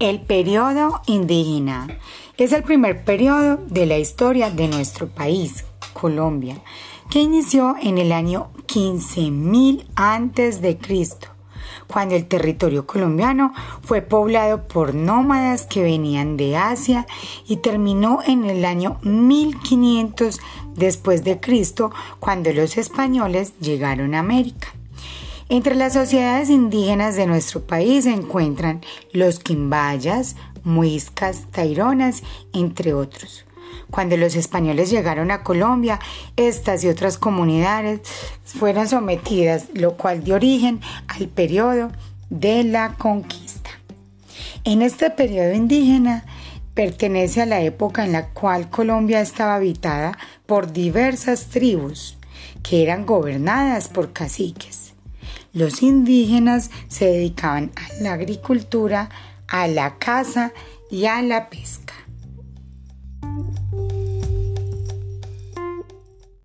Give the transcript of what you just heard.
El periodo indígena es el primer periodo de la historia de nuestro país, Colombia, que inició en el año 15.000 antes de Cristo, cuando el territorio colombiano fue poblado por nómadas que venían de Asia y terminó en el año 1500 después de Cristo, cuando los españoles llegaron a América. Entre las sociedades indígenas de nuestro país se encuentran los quimbayas, muiscas, taironas, entre otros. Cuando los españoles llegaron a Colombia, estas y otras comunidades fueron sometidas, lo cual dio origen al periodo de la conquista. En este periodo indígena pertenece a la época en la cual Colombia estaba habitada por diversas tribus que eran gobernadas por caciques. Los indígenas se dedicaban a la agricultura, a la caza y a la pesca.